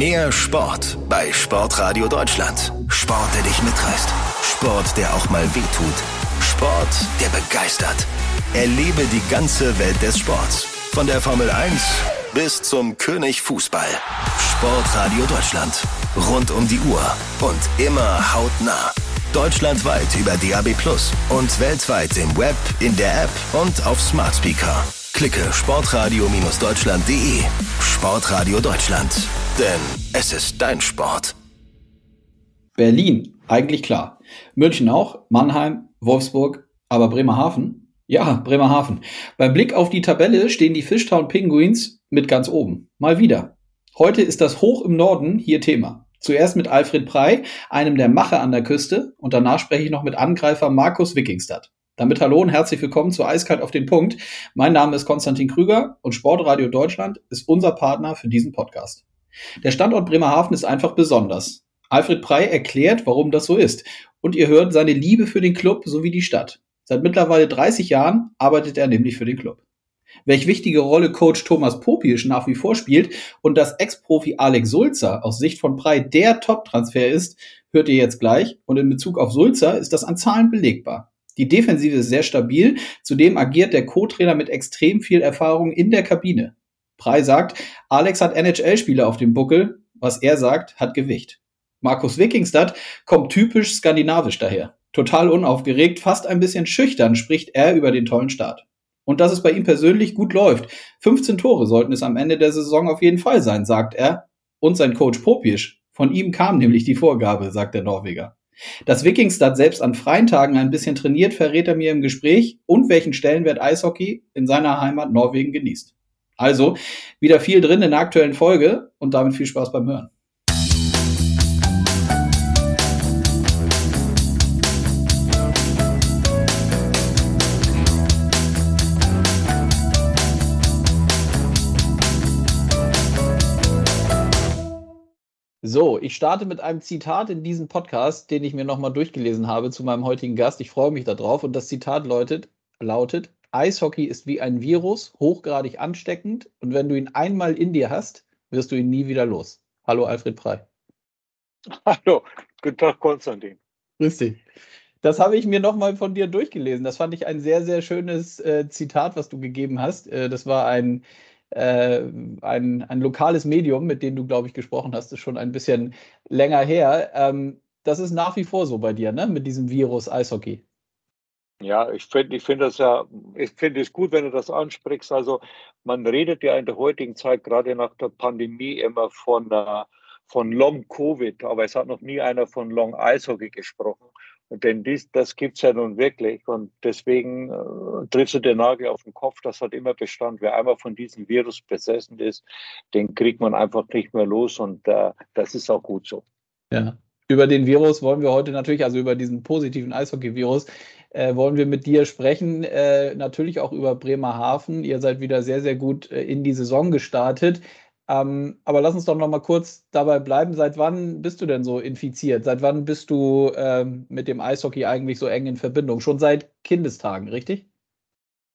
Mehr Sport bei Sportradio Deutschland. Sport, der dich mitreißt. Sport, der auch mal wehtut. Sport, der begeistert. Erlebe die ganze Welt des Sports. Von der Formel 1 bis zum König Fußball. Sportradio Deutschland. Rund um die Uhr und immer hautnah. Deutschlandweit über DAB Plus und weltweit im Web, in der App und auf Smart Speaker. Klicke sportradio-deutschland.de. Sportradio Deutschland. Denn es ist dein Sport. Berlin, eigentlich klar. München auch, Mannheim, Wolfsburg, aber Bremerhaven? Ja, Bremerhaven. Beim Blick auf die Tabelle stehen die Fishtown Penguins mit ganz oben. Mal wieder. Heute ist das hoch im Norden hier Thema. Zuerst mit Alfred Prey, einem der Macher an der Küste, und danach spreche ich noch mit Angreifer Markus Wikingstad. Damit hallo und herzlich willkommen zu Eiskalt auf den Punkt. Mein Name ist Konstantin Krüger und Sportradio Deutschland ist unser Partner für diesen Podcast. Der Standort Bremerhaven ist einfach besonders. Alfred Prey erklärt, warum das so ist. Und ihr hört seine Liebe für den Club sowie die Stadt. Seit mittlerweile 30 Jahren arbeitet er nämlich für den Club. Welch wichtige Rolle Coach Thomas Popisch nach wie vor spielt und dass Ex-Profi Alex Sulzer aus Sicht von Prey der Top-Transfer ist, hört ihr jetzt gleich. Und in Bezug auf Sulzer ist das an Zahlen belegbar. Die Defensive ist sehr stabil. Zudem agiert der Co-Trainer mit extrem viel Erfahrung in der Kabine. Prey sagt, Alex hat NHL-Spieler auf dem Buckel. Was er sagt, hat Gewicht. Markus Wikingstad kommt typisch skandinavisch daher. Total unaufgeregt, fast ein bisschen schüchtern spricht er über den tollen Start. Und dass es bei ihm persönlich gut läuft. 15 Tore sollten es am Ende der Saison auf jeden Fall sein, sagt er. Und sein Coach Popisch. Von ihm kam nämlich die Vorgabe, sagt der Norweger. Dass Wikingstad selbst an freien Tagen ein bisschen trainiert, verrät er mir im Gespräch und welchen Stellenwert Eishockey in seiner Heimat Norwegen genießt. Also wieder viel drin in der aktuellen Folge und damit viel Spaß beim Hören. So, ich starte mit einem Zitat in diesem Podcast, den ich mir nochmal durchgelesen habe zu meinem heutigen Gast. Ich freue mich darauf. Und das Zitat lautet, lautet, Eishockey ist wie ein Virus, hochgradig ansteckend. Und wenn du ihn einmal in dir hast, wirst du ihn nie wieder los. Hallo, Alfred Prey. Hallo, guten Tag, Konstantin. Grüß dich. Das habe ich mir nochmal von dir durchgelesen. Das fand ich ein sehr, sehr schönes äh, Zitat, was du gegeben hast. Äh, das war ein äh, ein, ein lokales Medium, mit dem du, glaube ich, gesprochen hast, ist schon ein bisschen länger her. Ähm, das ist nach wie vor so bei dir, ne? Mit diesem Virus Eishockey. Ja, ich finde ich finde das ja, ich finde es gut, wenn du das ansprichst. Also man redet ja in der heutigen Zeit, gerade nach der Pandemie, immer von, uh, von Long Covid, aber es hat noch nie einer von Long Eishockey gesprochen. Denn dies, das gibt es ja nun wirklich. Und deswegen äh, triffst du den Nagel auf den Kopf. Das hat immer Bestand. Wer einmal von diesem Virus besessen ist, den kriegt man einfach nicht mehr los. Und äh, das ist auch gut so. Ja. Über den Virus wollen wir heute natürlich, also über diesen positiven Eishockey-Virus, äh, wollen wir mit dir sprechen. Äh, natürlich auch über Bremerhaven. Ihr seid wieder sehr, sehr gut äh, in die Saison gestartet. Ähm, aber lass uns doch noch mal kurz dabei bleiben. Seit wann bist du denn so infiziert? Seit wann bist du ähm, mit dem Eishockey eigentlich so eng in Verbindung? Schon seit Kindestagen, richtig?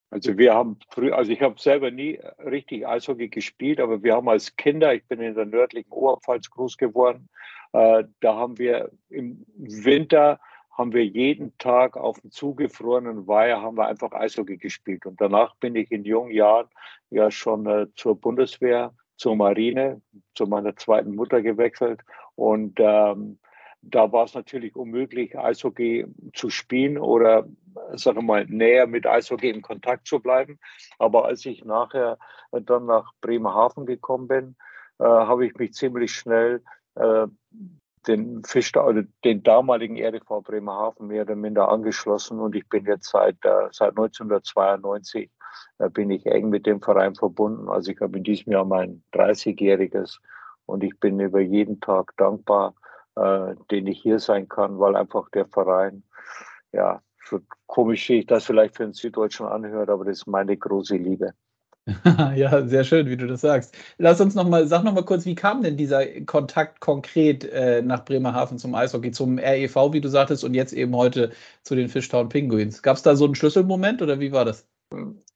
Also wir haben früh, also ich habe selber nie richtig Eishockey gespielt, aber wir haben als Kinder, ich bin in der nördlichen Oberpfalz groß geworden, äh, da haben wir im Winter haben wir jeden Tag auf dem zugefrorenen Weiher haben wir einfach Eishockey gespielt. Und danach bin ich in jungen Jahren ja schon äh, zur Bundeswehr zur Marine, zu meiner zweiten Mutter gewechselt. Und ähm, da war es natürlich unmöglich, Eishockey zu spielen oder, sagen wir mal, näher mit Eishockey in Kontakt zu bleiben. Aber als ich nachher dann nach Bremerhaven gekommen bin, äh, habe ich mich ziemlich schnell äh, den Fisch, also den damaligen RDV Bremerhaven mehr oder minder angeschlossen und ich bin jetzt seit, äh, seit 1992 äh, bin ich eng mit dem Verein verbunden. Also ich habe in diesem Jahr mein 30-jähriges und ich bin über jeden Tag dankbar, äh, den ich hier sein kann, weil einfach der Verein, ja, für, komisch ich das vielleicht für einen Süddeutschen anhört, aber das ist meine große Liebe. ja, sehr schön, wie du das sagst. Lass uns noch mal, sag noch mal kurz, wie kam denn dieser Kontakt konkret äh, nach Bremerhaven zum Eishockey, zum REV, wie du sagtest, und jetzt eben heute zu den Fishtown Penguins? Gab es da so einen Schlüsselmoment oder wie war das?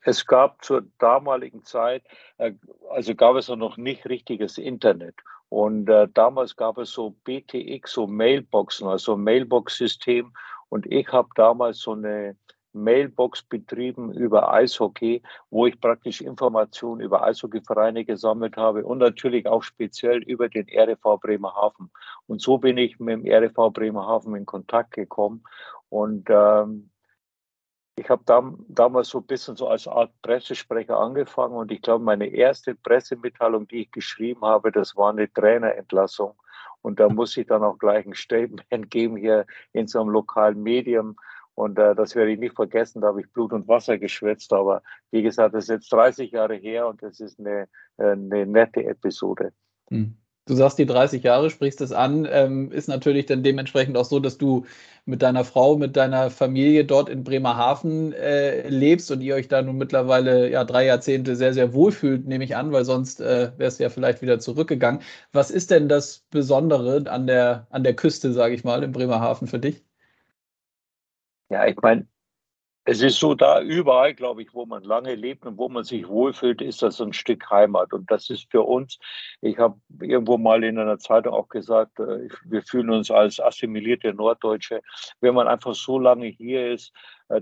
Es gab zur damaligen Zeit, äh, also gab es noch nicht richtiges Internet. Und äh, damals gab es so BTX, so Mailboxen, also Mailbox-System. Und ich habe damals so eine Mailbox betrieben über Eishockey, wo ich praktisch Informationen über Eishockeyvereine gesammelt habe und natürlich auch speziell über den RFV Bremerhaven. Und so bin ich mit dem RFV Bremerhaven in Kontakt gekommen. Und ähm, ich habe dam damals so ein bisschen so als Art Pressesprecher angefangen und ich glaube, meine erste Pressemitteilung, die ich geschrieben habe, das war eine Trainerentlassung. Und da muss ich dann auch gleich ein Statement geben hier in so einem lokalen Medium. Und äh, das werde ich nicht vergessen, da habe ich Blut und Wasser geschwätzt. Aber wie gesagt, das ist jetzt 30 Jahre her und das ist eine, äh, eine nette Episode. Hm. Du sagst die 30 Jahre, sprichst es an, ähm, ist natürlich dann dementsprechend auch so, dass du mit deiner Frau, mit deiner Familie dort in Bremerhaven äh, lebst und ihr euch da nun mittlerweile ja drei Jahrzehnte sehr, sehr wohlfühlt, nehme ich an, weil sonst äh, wärst du ja vielleicht wieder zurückgegangen. Was ist denn das Besondere an der, an der Küste, sage ich mal, in Bremerhaven für dich? Ja, ich meine, es ist so, da überall, glaube ich, wo man lange lebt und wo man sich wohlfühlt, ist das ein Stück Heimat. Und das ist für uns, ich habe irgendwo mal in einer Zeitung auch gesagt, äh, wir fühlen uns als assimilierte Norddeutsche. Wenn man einfach so lange hier ist,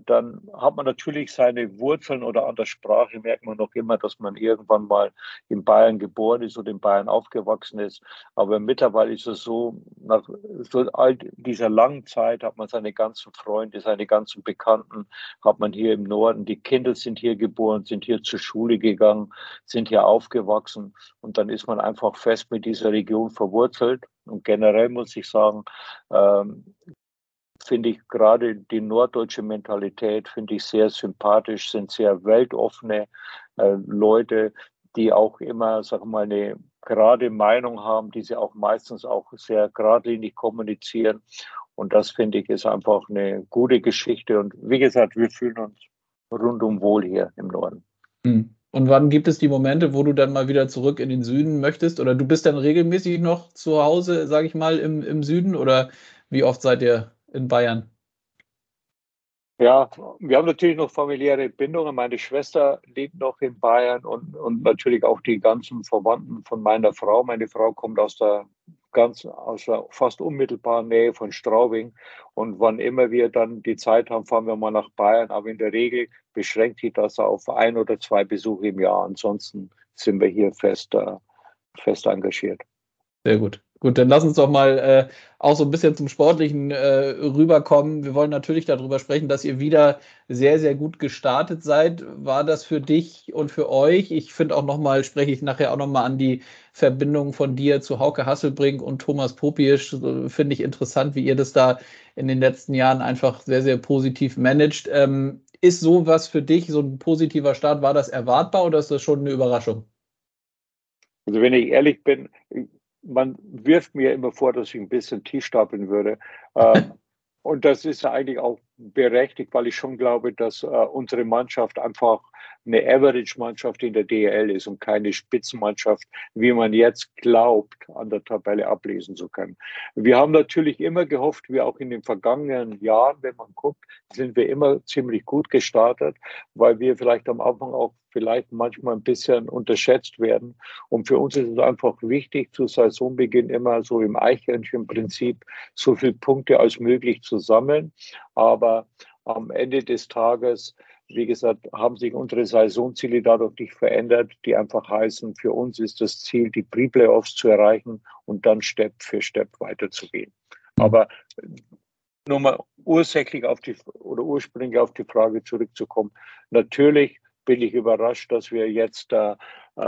dann hat man natürlich seine Wurzeln oder an der Sprache merkt man noch immer, dass man irgendwann mal in Bayern geboren ist oder in Bayern aufgewachsen ist. Aber mittlerweile ist es so, nach so all dieser langen Zeit hat man seine ganzen Freunde, seine ganzen Bekannten, hat man hier im Norden. Die Kinder sind hier geboren, sind hier zur Schule gegangen, sind hier aufgewachsen und dann ist man einfach fest mit dieser Region verwurzelt. Und generell muss ich sagen, ähm, finde ich gerade die norddeutsche Mentalität, finde ich sehr sympathisch, sind sehr weltoffene äh, Leute, die auch immer, sag mal, eine gerade Meinung haben, die sie auch meistens auch sehr geradlinig kommunizieren. Und das finde ich ist einfach eine gute Geschichte. Und wie gesagt, wir fühlen uns rundum wohl hier im Norden. Hm. Und wann gibt es die Momente, wo du dann mal wieder zurück in den Süden möchtest? Oder du bist dann regelmäßig noch zu Hause, sage ich mal, im, im Süden? Oder wie oft seid ihr in Bayern? Ja, wir haben natürlich noch familiäre Bindungen. Meine Schwester lebt noch in Bayern und, und natürlich auch die ganzen Verwandten von meiner Frau. Meine Frau kommt aus der ganz aus der fast unmittelbaren Nähe von Straubing. Und wann immer wir dann die Zeit haben, fahren wir mal nach Bayern. Aber in der Regel beschränkt sich das auf ein oder zwei Besuche im Jahr. Ansonsten sind wir hier fest, äh, fest engagiert. Sehr gut. Gut, dann lass uns doch mal äh, auch so ein bisschen zum Sportlichen äh, rüberkommen. Wir wollen natürlich darüber sprechen, dass ihr wieder sehr, sehr gut gestartet seid. War das für dich und für euch? Ich finde auch nochmal, spreche ich nachher auch nochmal an die Verbindung von dir zu Hauke Hasselbrink und Thomas Popiesch. Finde ich interessant, wie ihr das da in den letzten Jahren einfach sehr, sehr positiv managt. Ähm, ist sowas für dich, so ein positiver Start, war das erwartbar oder ist das schon eine Überraschung? Also wenn ich ehrlich bin, man wirft mir immer vor, dass ich ein bisschen Tisch stapeln würde. Äh, und das ist eigentlich auch berechtigt, weil ich schon glaube, dass äh, unsere Mannschaft einfach eine Average-Mannschaft in der DL ist und keine Spitzenmannschaft, wie man jetzt glaubt, an der Tabelle ablesen zu können. Wir haben natürlich immer gehofft, wie auch in den vergangenen Jahren, wenn man guckt, sind wir immer ziemlich gut gestartet, weil wir vielleicht am Anfang auch vielleicht manchmal ein bisschen unterschätzt werden. Und für uns ist es einfach wichtig, zu Saisonbeginn immer so im Eichhörnchen-Prinzip so viele Punkte als möglich zu sammeln. Aber am Ende des Tages wie gesagt, haben sich unsere Saisonziele dadurch nicht verändert, die einfach heißen, für uns ist das Ziel, die Pre-Playoffs zu erreichen und dann Step für Step weiterzugehen. Aber nur mal ursächlich auf die oder ursprünglich auf die Frage zurückzukommen. Natürlich bin ich überrascht, dass wir jetzt äh,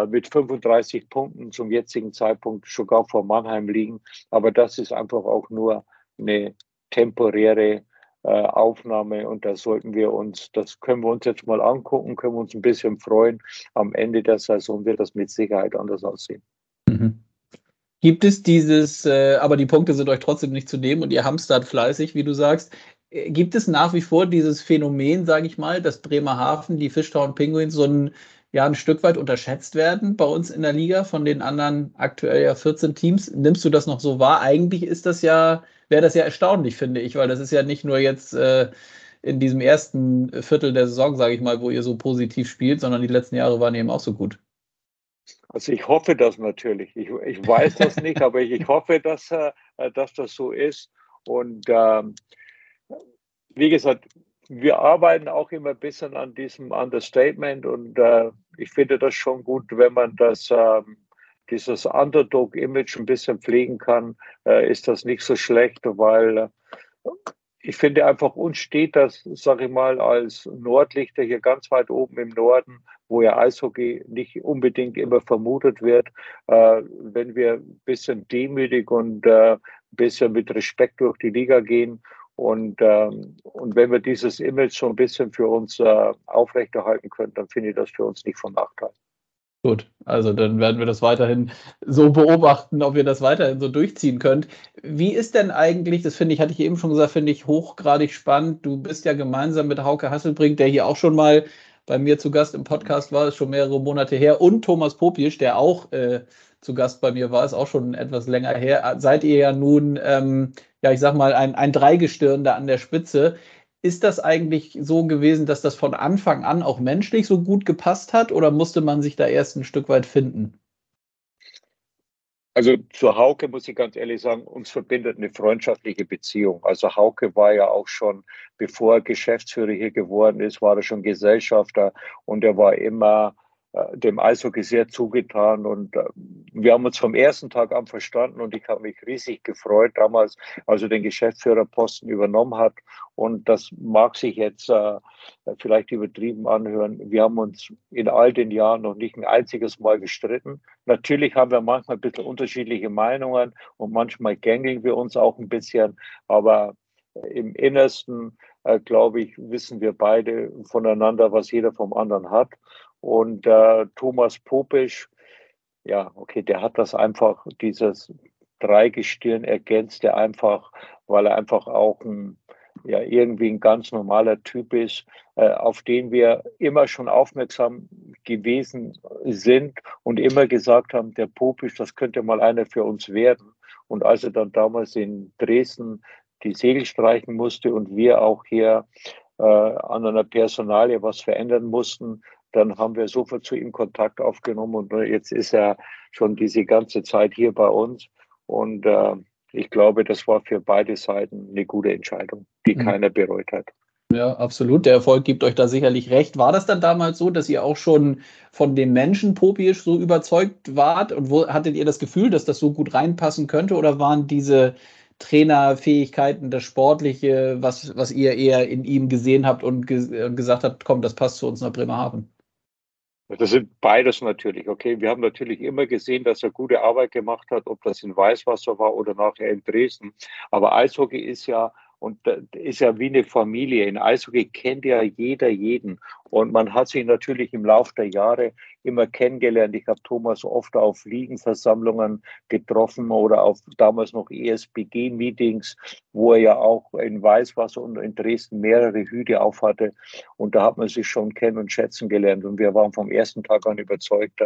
mit 35 Punkten zum jetzigen Zeitpunkt sogar vor Mannheim liegen. Aber das ist einfach auch nur eine temporäre äh, Aufnahme und da sollten wir uns, das können wir uns jetzt mal angucken, können wir uns ein bisschen freuen. Am Ende der Saison wird das mit Sicherheit anders aussehen. Mhm. Gibt es dieses, äh, aber die Punkte sind euch trotzdem nicht zu nehmen und ihr hamstert fleißig, wie du sagst. Äh, gibt es nach wie vor dieses Phänomen, sage ich mal, dass Bremerhaven, die Fishtown Penguins so ein, ja, ein Stück weit unterschätzt werden bei uns in der Liga von den anderen aktuell ja 14 Teams? Nimmst du das noch so wahr? Eigentlich ist das ja wäre das ja erstaunlich, finde ich, weil das ist ja nicht nur jetzt äh, in diesem ersten Viertel der Saison, sage ich mal, wo ihr so positiv spielt, sondern die letzten Jahre waren eben auch so gut. Also ich hoffe das natürlich. Ich, ich weiß das nicht, aber ich, ich hoffe, dass, äh, dass das so ist. Und ähm, wie gesagt, wir arbeiten auch immer ein bisschen an diesem Understatement und äh, ich finde das schon gut, wenn man das, ähm, dieses Underdog-Image ein bisschen pflegen kann, äh, ist das nicht so schlecht, weil äh, ich finde einfach, uns steht das, sage ich mal, als Nordlichter hier ganz weit oben im Norden, wo ja Eishockey nicht unbedingt immer vermutet wird, äh, wenn wir ein bisschen demütig und äh, ein bisschen mit Respekt durch die Liga gehen. Und, ähm, und wenn wir dieses Image so ein bisschen für uns äh, aufrechterhalten können, dann finde ich das für uns nicht von Nachteil. Gut, also dann werden wir das weiterhin so beobachten, ob ihr das weiterhin so durchziehen könnt. Wie ist denn eigentlich, das finde ich, hatte ich eben schon gesagt, finde ich hochgradig spannend. Du bist ja gemeinsam mit Hauke Hasselbrink, der hier auch schon mal bei mir zu Gast im Podcast war, ist schon mehrere Monate her, und Thomas Popisch, der auch äh, zu Gast bei mir war, ist auch schon etwas länger her. Seid ihr ja nun, ähm, ja, ich sag mal, ein, ein Dreigestirn da an der Spitze. Ist das eigentlich so gewesen, dass das von Anfang an auch menschlich so gut gepasst hat oder musste man sich da erst ein Stück weit finden? Also zu Hauke muss ich ganz ehrlich sagen, uns verbindet eine freundschaftliche Beziehung. Also Hauke war ja auch schon, bevor er Geschäftsführer hier geworden ist, war er schon Gesellschafter und er war immer dem Eishockey sehr zugetan und äh, wir haben uns vom ersten Tag an verstanden und ich habe mich riesig gefreut damals, als er den Geschäftsführerposten übernommen hat und das mag sich jetzt äh, vielleicht übertrieben anhören. Wir haben uns in all den Jahren noch nicht ein einziges Mal gestritten. Natürlich haben wir manchmal ein bisschen unterschiedliche Meinungen und manchmal gängeln wir uns auch ein bisschen, aber im Innersten, äh, glaube ich, wissen wir beide voneinander, was jeder vom anderen hat. Und äh, Thomas Popisch, ja, okay, der hat das einfach, dieses Dreigestirn ergänzt er einfach, weil er einfach auch ein, ja, irgendwie ein ganz normaler Typ ist, äh, auf den wir immer schon aufmerksam gewesen sind und immer gesagt haben, der Popisch, das könnte mal einer für uns werden. Und als er dann damals in Dresden die Segel streichen musste und wir auch hier äh, an einer Personalie was verändern mussten, dann haben wir sofort zu ihm Kontakt aufgenommen und jetzt ist er schon diese ganze Zeit hier bei uns. Und äh, ich glaube, das war für beide Seiten eine gute Entscheidung, die mhm. keiner bereut hat. Ja, absolut. Der Erfolg gibt euch da sicherlich recht. War das dann damals so, dass ihr auch schon von dem Menschen Popisch so überzeugt wart? Und wo hattet ihr das Gefühl, dass das so gut reinpassen könnte? Oder waren diese Trainerfähigkeiten, das Sportliche, was, was ihr eher in ihm gesehen habt und, ge und gesagt habt, komm, das passt zu uns nach Bremerhaven? Das sind beides natürlich. Okay, wir haben natürlich immer gesehen, dass er gute Arbeit gemacht hat, ob das in Weißwasser war oder nachher in Dresden. Aber Eishockey ist ja und ist ja wie eine Familie. In Eishockey kennt ja jeder jeden. Und man hat sich natürlich im Laufe der Jahre immer kennengelernt. Ich habe Thomas oft auf Liegenversammlungen getroffen oder auf damals noch ESBG-Meetings, wo er ja auch in Weißwasser und in Dresden mehrere Hüte aufhatte. Und da hat man sich schon kennen und schätzen gelernt. Und wir waren vom ersten Tag an überzeugt,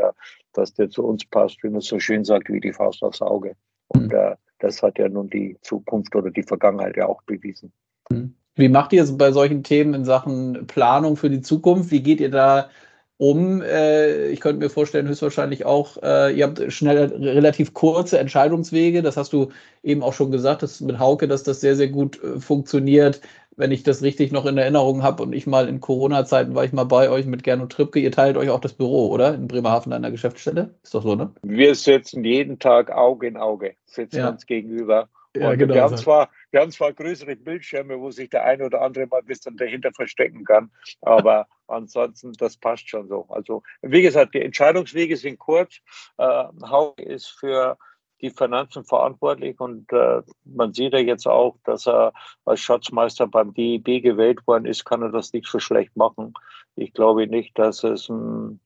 dass der zu uns passt, wie man so schön sagt, wie die Faust aufs Auge. Und mhm. äh, das hat ja nun die Zukunft oder die Vergangenheit ja auch bewiesen. Mhm. Wie macht ihr es bei solchen Themen in Sachen Planung für die Zukunft? Wie geht ihr da um? Äh, ich könnte mir vorstellen, höchstwahrscheinlich auch, äh, ihr habt schnell relativ kurze Entscheidungswege. Das hast du eben auch schon gesagt, dass mit Hauke, dass das sehr, sehr gut äh, funktioniert wenn ich das richtig noch in Erinnerung habe und ich mal in Corona-Zeiten war ich mal bei euch mit Gernot Trippke. Ihr teilt euch auch das Büro, oder? In Bremerhaven an der Geschäftsstelle? Ist doch so, ne? Wir sitzen jeden Tag Auge in Auge, sitzen ja. uns gegenüber. Ja, genau, wir, haben zwar, wir haben zwar größere Bildschirme, wo sich der eine oder andere mal ein bisschen dahinter verstecken kann, aber ansonsten, das passt schon so. Also, wie gesagt, die Entscheidungswege sind kurz. Äh, Hauke ist für die Finanzen verantwortlich und äh, man sieht ja jetzt auch, dass er als Schatzmeister beim DIB gewählt worden ist, kann er das nicht so schlecht machen. Ich glaube nicht, dass es m,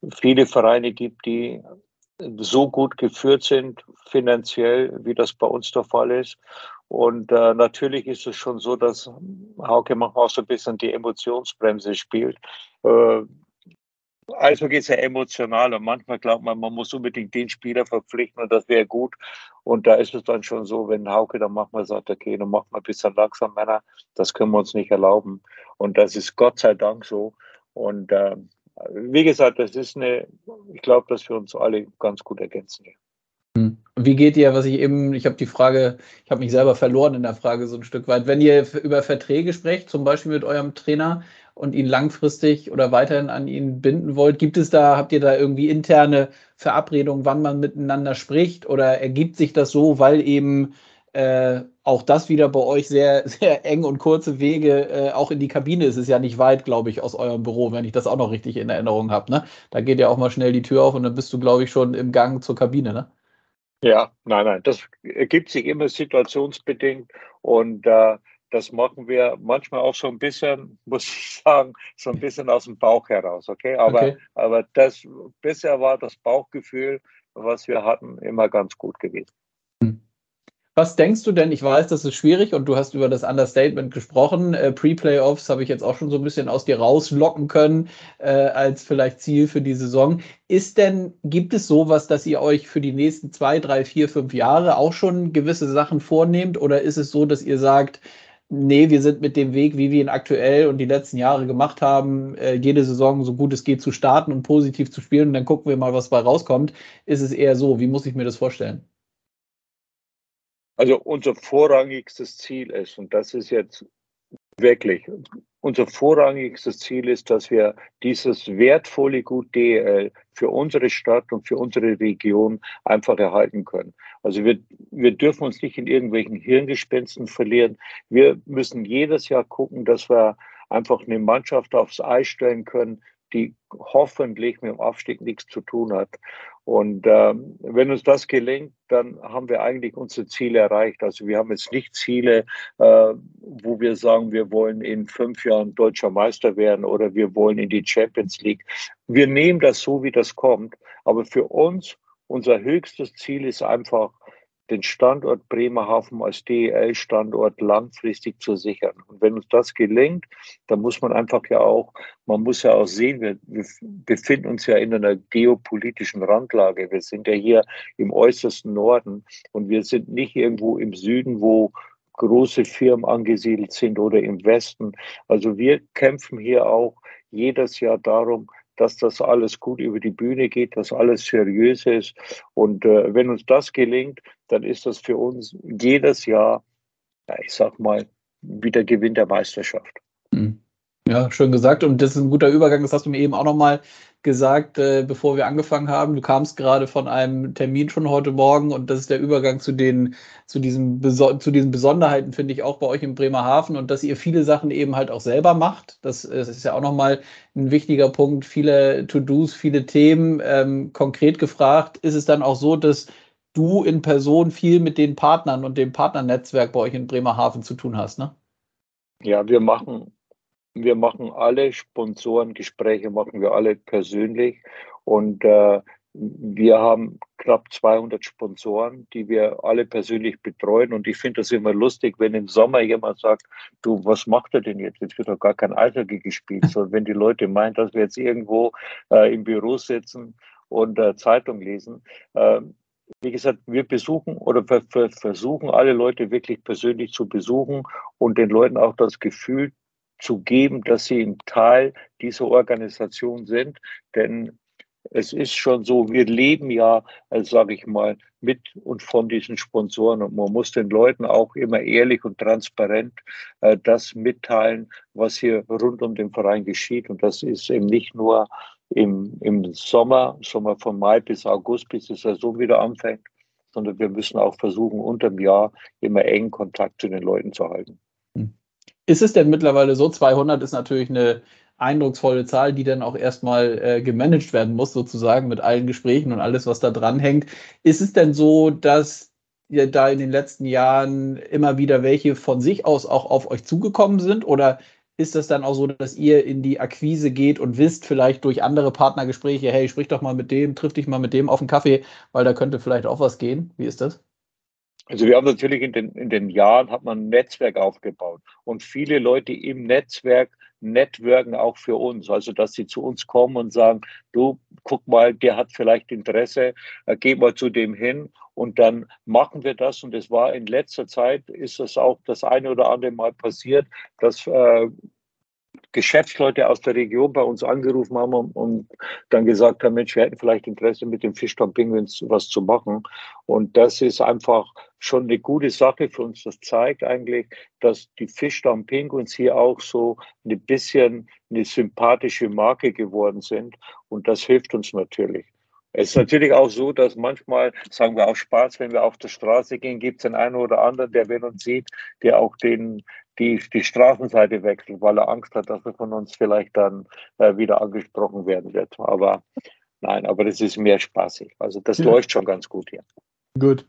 hm, viele Vereine gibt, die so gut geführt sind finanziell, wie das bei uns der Fall ist. Und äh, natürlich ist es schon so, dass Hauke manchmal auch so ein bisschen die Emotionsbremse spielt. Äh, also geht es ja emotional und manchmal glaubt man, man muss unbedingt den Spieler verpflichten und das wäre gut. Und da ist es dann schon so, wenn Hauke dann manchmal sagt, okay, dann machen wir ein bisschen langsam, Männer, das können wir uns nicht erlauben. Und das ist Gott sei Dank so. Und äh, wie gesagt, das ist eine, ich glaube, dass wir uns alle ganz gut ergänzen. Hm. Wie geht ihr, was ich eben, ich habe die Frage, ich habe mich selber verloren in der Frage so ein Stück weit. Wenn ihr über Verträge sprecht, zum Beispiel mit eurem Trainer und ihn langfristig oder weiterhin an ihn binden wollt, gibt es da, habt ihr da irgendwie interne Verabredungen, wann man miteinander spricht oder ergibt sich das so, weil eben äh, auch das wieder bei euch sehr, sehr eng und kurze Wege, äh, auch in die Kabine ist es ja nicht weit, glaube ich, aus eurem Büro, wenn ich das auch noch richtig in Erinnerung habe. Ne? Da geht ja auch mal schnell die Tür auf und dann bist du, glaube ich, schon im Gang zur Kabine. Ne? Ja, nein, nein, das ergibt sich immer situationsbedingt und äh, das machen wir manchmal auch so ein bisschen, muss ich sagen, so ein bisschen aus dem Bauch heraus, okay? Aber, okay. aber das bisher war das Bauchgefühl, was wir hatten, immer ganz gut gewesen. Was denkst du denn? Ich weiß, das ist schwierig und du hast über das Understatement gesprochen. Äh, Pre-Playoffs habe ich jetzt auch schon so ein bisschen aus dir rauslocken können äh, als vielleicht Ziel für die Saison. Ist denn, gibt es sowas, dass ihr euch für die nächsten zwei, drei, vier, fünf Jahre auch schon gewisse Sachen vornehmt? Oder ist es so, dass ihr sagt, nee, wir sind mit dem Weg, wie wir ihn aktuell und die letzten Jahre gemacht haben, äh, jede Saison so gut es geht zu starten und positiv zu spielen und dann gucken wir mal, was bei rauskommt? Ist es eher so? Wie muss ich mir das vorstellen? Also unser vorrangigstes Ziel ist, und das ist jetzt wirklich, unser vorrangigstes Ziel ist, dass wir dieses wertvolle Gut DL für unsere Stadt und für unsere Region einfach erhalten können. Also wir, wir dürfen uns nicht in irgendwelchen Hirngespensten verlieren. Wir müssen jedes Jahr gucken, dass wir einfach eine Mannschaft aufs Eis stellen können, die hoffentlich mit dem Aufstieg nichts zu tun hat. Und ähm, wenn uns das gelingt, dann haben wir eigentlich unsere Ziele erreicht. Also wir haben jetzt nicht Ziele, äh, wo wir sagen, wir wollen in fünf Jahren deutscher Meister werden oder wir wollen in die Champions League. Wir nehmen das so, wie das kommt. Aber für uns, unser höchstes Ziel ist einfach, den Standort Bremerhaven als DEL-Standort langfristig zu sichern. Und wenn uns das gelingt, dann muss man einfach ja auch, man muss ja auch sehen, wir, wir befinden uns ja in einer geopolitischen Randlage. Wir sind ja hier im äußersten Norden und wir sind nicht irgendwo im Süden, wo große Firmen angesiedelt sind oder im Westen. Also wir kämpfen hier auch jedes Jahr darum, dass das alles gut über die Bühne geht, dass alles seriös ist. Und äh, wenn uns das gelingt, dann ist das für uns jedes Jahr, ja, ich sag mal, wieder Gewinn der Meisterschaft. Hm. Ja, schön gesagt. Und das ist ein guter Übergang. Das hast du mir eben auch nochmal gesagt, äh, bevor wir angefangen haben. Du kamst gerade von einem Termin schon heute Morgen und das ist der Übergang zu den, zu diesen, zu diesen Besonderheiten, finde ich, auch bei euch in Bremerhaven und dass ihr viele Sachen eben halt auch selber macht. Das, das ist ja auch nochmal ein wichtiger Punkt. Viele To-Dos, viele Themen. Ähm, konkret gefragt, ist es dann auch so, dass du in Person viel mit den Partnern und dem Partnernetzwerk bei euch in Bremerhaven zu tun hast, ne? Ja, wir machen wir machen alle Sponsorengespräche, machen wir alle persönlich und äh, wir haben knapp 200 Sponsoren, die wir alle persönlich betreuen. Und ich finde das immer lustig, wenn im Sommer jemand sagt, du, was macht er denn jetzt? Jetzt wird doch gar kein Eishockey gespielt. So, wenn die Leute meinen, dass wir jetzt irgendwo äh, im Büro sitzen und äh, Zeitung lesen. Äh, wie gesagt, wir besuchen oder versuchen alle Leute wirklich persönlich zu besuchen und den Leuten auch das Gefühl zu geben, dass sie ein Teil dieser Organisation sind. Denn es ist schon so, wir leben ja, also sage ich mal, mit und von diesen Sponsoren und man muss den Leuten auch immer ehrlich und transparent äh, das mitteilen, was hier rund um den Verein geschieht. Und das ist eben nicht nur im, im Sommer, Sommer von Mai bis August, bis die Saison wieder anfängt, sondern wir müssen auch versuchen, unter dem Jahr immer engen Kontakt zu den Leuten zu halten. Ist es denn mittlerweile so? 200 ist natürlich eine eindrucksvolle Zahl, die dann auch erstmal äh, gemanagt werden muss, sozusagen mit allen Gesprächen und alles, was da dran hängt. Ist es denn so, dass ihr da in den letzten Jahren immer wieder welche von sich aus auch auf euch zugekommen sind? Oder ist das dann auch so, dass ihr in die Akquise geht und wisst vielleicht durch andere Partnergespräche, hey, sprich doch mal mit dem, triff dich mal mit dem auf einen Kaffee, weil da könnte vielleicht auch was gehen? Wie ist das? Also wir haben natürlich in den, in den Jahren hat man ein Netzwerk aufgebaut und viele Leute im Netzwerk networken auch für uns, also dass sie zu uns kommen und sagen, du guck mal, der hat vielleicht Interesse, äh, geh mal zu dem hin und dann machen wir das. Und es war in letzter Zeit ist es auch das eine oder andere Mal passiert, dass äh, Geschäftsleute aus der Region bei uns angerufen haben und, und dann gesagt haben, Mensch, wir hätten vielleicht Interesse mit dem Fischtown Penguins was zu machen. Und das ist einfach schon eine gute Sache für uns. Das zeigt eigentlich, dass die Fischtown Penguins hier auch so ein bisschen eine sympathische Marke geworden sind. Und das hilft uns natürlich. Es ist natürlich auch so, dass manchmal, sagen wir auch Spaß, wenn wir auf der Straße gehen, gibt es den einen oder anderen, der, wenn uns sieht, der auch den, die, die Straßenseite wechselt, weil er Angst hat, dass er von uns vielleicht dann äh, wieder angesprochen werden wird. Aber nein, aber das ist mehr spaßig. Also das ja. läuft schon ganz gut hier. Gut.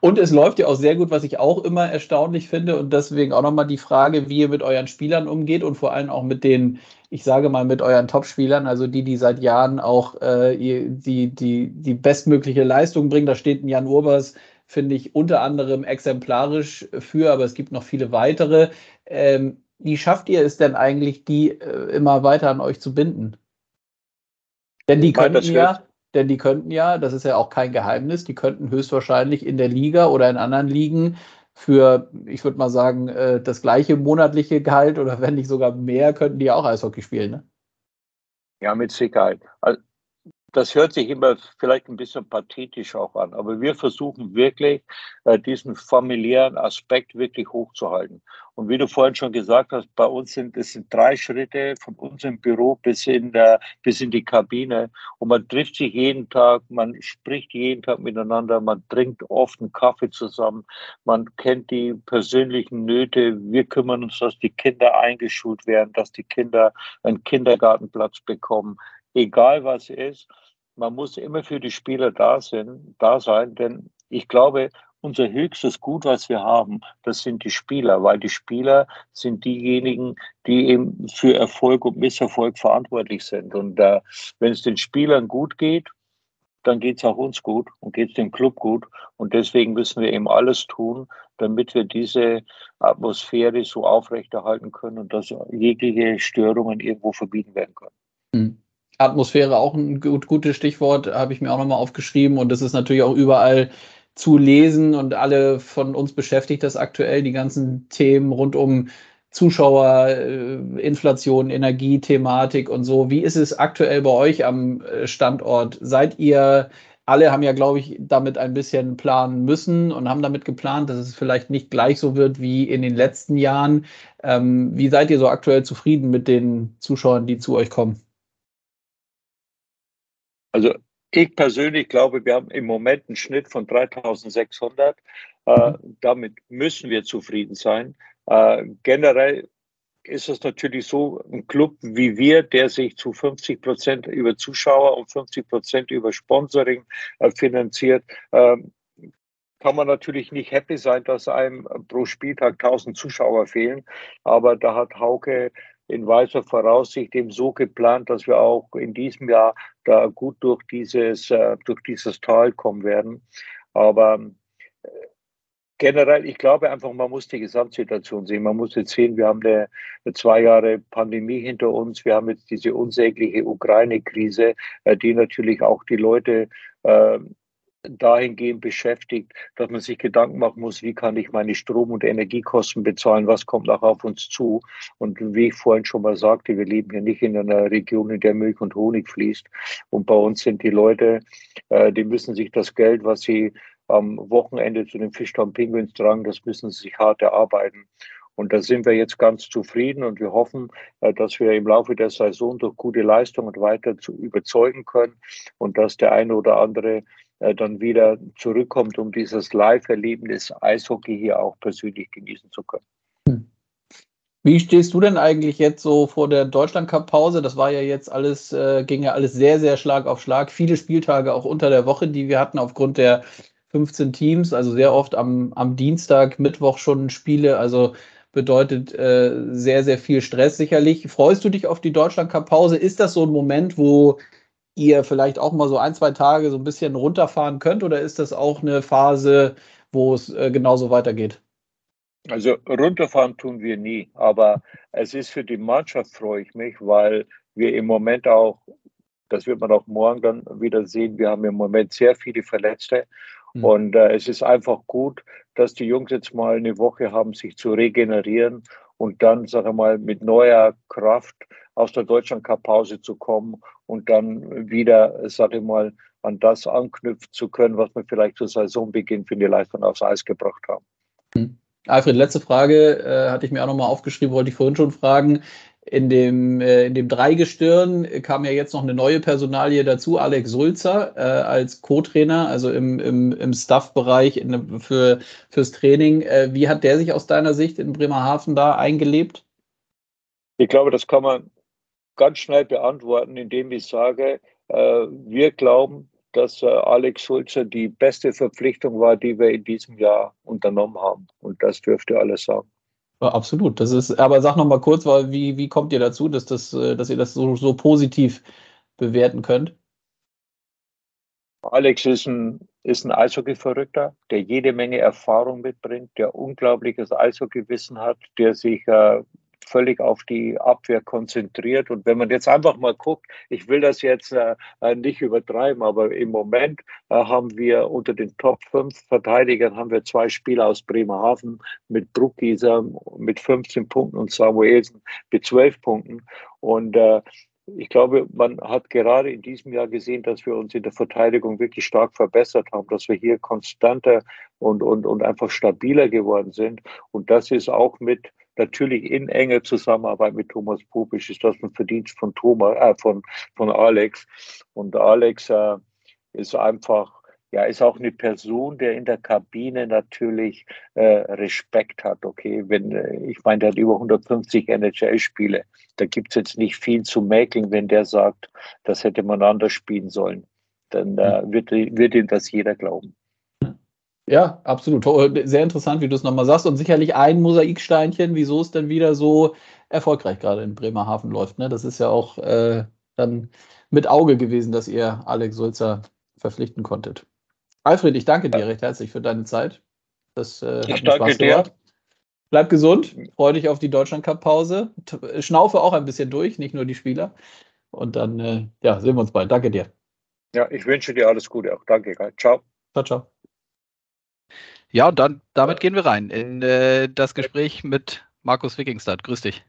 Und es läuft ja auch sehr gut, was ich auch immer erstaunlich finde. Und deswegen auch nochmal die Frage, wie ihr mit euren Spielern umgeht und vor allem auch mit den, ich sage mal, mit euren Top-Spielern, also die, die seit Jahren auch äh, die, die, die bestmögliche Leistung bringen. Da steht ein Jan Urbers, finde ich, unter anderem exemplarisch für, aber es gibt noch viele weitere. Ähm, wie schafft ihr es denn eigentlich, die äh, immer weiter an euch zu binden? Denn die können ja, denn die könnten ja, das ist ja auch kein Geheimnis, die könnten höchstwahrscheinlich in der Liga oder in anderen Ligen für, ich würde mal sagen, äh, das gleiche monatliche Gehalt oder wenn nicht sogar mehr, könnten die auch Eishockey spielen, ne? Ja, mit Sicherheit. Also, das hört sich immer vielleicht ein bisschen pathetisch auch an, aber wir versuchen wirklich, äh, diesen familiären Aspekt wirklich hochzuhalten. Und wie du vorhin schon gesagt hast, bei uns sind es sind drei Schritte von unserem Büro bis in der, bis in die Kabine. Und man trifft sich jeden Tag, man spricht jeden Tag miteinander, man trinkt oft einen Kaffee zusammen, man kennt die persönlichen Nöte. Wir kümmern uns, dass die Kinder eingeschult werden, dass die Kinder einen Kindergartenplatz bekommen, egal was ist man muss immer für die Spieler da sein, da sein, denn ich glaube, unser höchstes Gut, was wir haben, das sind die Spieler, weil die Spieler sind diejenigen, die eben für Erfolg und Misserfolg verantwortlich sind. Und äh, wenn es den Spielern gut geht, dann geht es auch uns gut und geht es dem Club gut. Und deswegen müssen wir eben alles tun, damit wir diese Atmosphäre so aufrechterhalten können und dass jegliche Störungen irgendwo verbieten werden können. Mhm. Atmosphäre auch ein gut, gutes Stichwort, habe ich mir auch nochmal aufgeschrieben. Und das ist natürlich auch überall zu lesen und alle von uns beschäftigt das aktuell, die ganzen Themen rund um Zuschauer, äh, Inflation, Energiethematik und so. Wie ist es aktuell bei euch am äh, Standort? Seid ihr, alle haben ja, glaube ich, damit ein bisschen planen müssen und haben damit geplant, dass es vielleicht nicht gleich so wird wie in den letzten Jahren. Ähm, wie seid ihr so aktuell zufrieden mit den Zuschauern, die zu euch kommen? Also ich persönlich glaube, wir haben im Moment einen Schnitt von 3600. Äh, mhm. damit müssen wir zufrieden sein. Äh, generell ist es natürlich so, ein Club wie wir, der sich zu 50 Prozent über Zuschauer und 50 Prozent über Sponsoring äh, finanziert, ähm, kann man natürlich nicht happy sein, dass einem pro Spieltag 1000 Zuschauer fehlen. Aber da hat Hauke in weiser Voraussicht eben so geplant, dass wir auch in diesem Jahr da gut durch dieses, äh, durch dieses Tal kommen werden. Aber äh, generell, ich glaube einfach, man muss die Gesamtsituation sehen. Man muss jetzt sehen, wir haben eine, zwei Jahre Pandemie hinter uns. Wir haben jetzt diese unsägliche Ukraine-Krise, äh, die natürlich auch die Leute dahingehend beschäftigt, dass man sich Gedanken machen muss, wie kann ich meine Strom- und Energiekosten bezahlen, was kommt nachher auf uns zu. Und wie ich vorhin schon mal sagte, wir leben ja nicht in einer Region, in der Milch und Honig fließt. Und bei uns sind die Leute, äh, die müssen sich das Geld, was sie am Wochenende zu den Fischtown Penguins tragen, das müssen sie sich hart erarbeiten. Und da sind wir jetzt ganz zufrieden und wir hoffen, äh, dass wir im Laufe der Saison durch gute Leistungen weiter zu überzeugen können und dass der eine oder andere dann wieder zurückkommt, um dieses Live-Erlebnis Eishockey hier auch persönlich genießen zu können. Hm. Wie stehst du denn eigentlich jetzt so vor der Deutschland-Cup-Pause? Das war ja jetzt alles, äh, ging ja alles sehr, sehr Schlag auf Schlag. Viele Spieltage auch unter der Woche, die wir hatten aufgrund der 15 Teams, also sehr oft am, am Dienstag, Mittwoch schon Spiele. Also bedeutet äh, sehr, sehr viel Stress sicherlich. Freust du dich auf die Deutschland-Cup-Pause? Ist das so ein Moment, wo ihr vielleicht auch mal so ein, zwei Tage so ein bisschen runterfahren könnt oder ist das auch eine Phase, wo es äh, genauso weitergeht? Also runterfahren tun wir nie, aber es ist für die Mannschaft freue ich mich, weil wir im Moment auch, das wird man auch morgen dann wieder sehen, wir haben im Moment sehr viele Verletzte mhm. und äh, es ist einfach gut, dass die Jungs jetzt mal eine Woche haben, sich zu regenerieren und dann, sage ich mal, mit neuer Kraft aus der Deutschland Cup Pause zu kommen und dann wieder, sage ich mal, an das anknüpfen zu können, was wir vielleicht zu Saisonbeginn für die Leistung aufs Eis gebracht haben. Hm. Alfred, letzte Frage äh, hatte ich mir auch nochmal aufgeschrieben, wollte ich vorhin schon fragen. In dem, äh, in dem Dreigestirn kam ja jetzt noch eine neue Personalie dazu, Alex Sulzer äh, als Co-Trainer, also im, im, im Staff-Bereich für, fürs Training. Äh, wie hat der sich aus deiner Sicht in Bremerhaven da eingelebt? Ich glaube, das kann man ganz schnell beantworten, indem ich sage, äh, wir glauben, dass äh, Alex Sulzer die beste Verpflichtung war, die wir in diesem Jahr unternommen haben. Und das dürfte alles sagen. Ja, absolut. Das ist, aber sag noch mal kurz, weil wie, wie kommt ihr dazu, dass, das, äh, dass ihr das so, so positiv bewerten könnt? Alex ist ein, ist ein Eishockey-Verrückter, der jede Menge Erfahrung mitbringt, der unglaubliches Eishockey-Wissen hat, der sich äh, völlig auf die Abwehr konzentriert. Und wenn man jetzt einfach mal guckt, ich will das jetzt äh, äh nicht übertreiben, aber im Moment äh, haben wir unter den Top 5 Verteidigern haben wir zwei Spieler aus Bremerhaven mit Bruckgieser mit 15 Punkten und Samuelsen mit 12 Punkten. Und äh, ich glaube, man hat gerade in diesem Jahr gesehen, dass wir uns in der Verteidigung wirklich stark verbessert haben, dass wir hier konstanter und, und, und einfach stabiler geworden sind. Und das ist auch mit natürlich in enger Zusammenarbeit mit Thomas Popisch ist das ein Verdienst von Thomas, äh, von, von Alex. Und Alex äh, ist einfach, ja, ist auch eine Person, der in der Kabine natürlich äh, Respekt hat. Okay, wenn, äh, ich meine, der hat über 150 NHL-Spiele. Da gibt's jetzt nicht viel zu mäkeln, wenn der sagt, das hätte man anders spielen sollen. Dann äh, wird, wird ihm das jeder glauben. Ja, absolut. Sehr interessant, wie du es nochmal sagst. Und sicherlich ein Mosaiksteinchen, wieso es denn wieder so erfolgreich gerade in Bremerhaven läuft. Ne? Das ist ja auch äh, dann mit Auge gewesen, dass ihr Alex Sulzer verpflichten konntet. Alfred, ich danke dir recht herzlich für deine Zeit. Das äh, hat ich mir Spaß gemacht. Bleib gesund, freue dich auf die Deutschland-Cup-Pause. Schnaufe auch ein bisschen durch, nicht nur die Spieler. Und dann äh, ja, sehen wir uns bald. Danke dir. Ja, ich wünsche dir alles Gute auch. Danke. Ciao. Ciao, ciao. Ja, und dann damit gehen wir rein in äh, das Gespräch mit Markus Wikingstad. Grüß dich.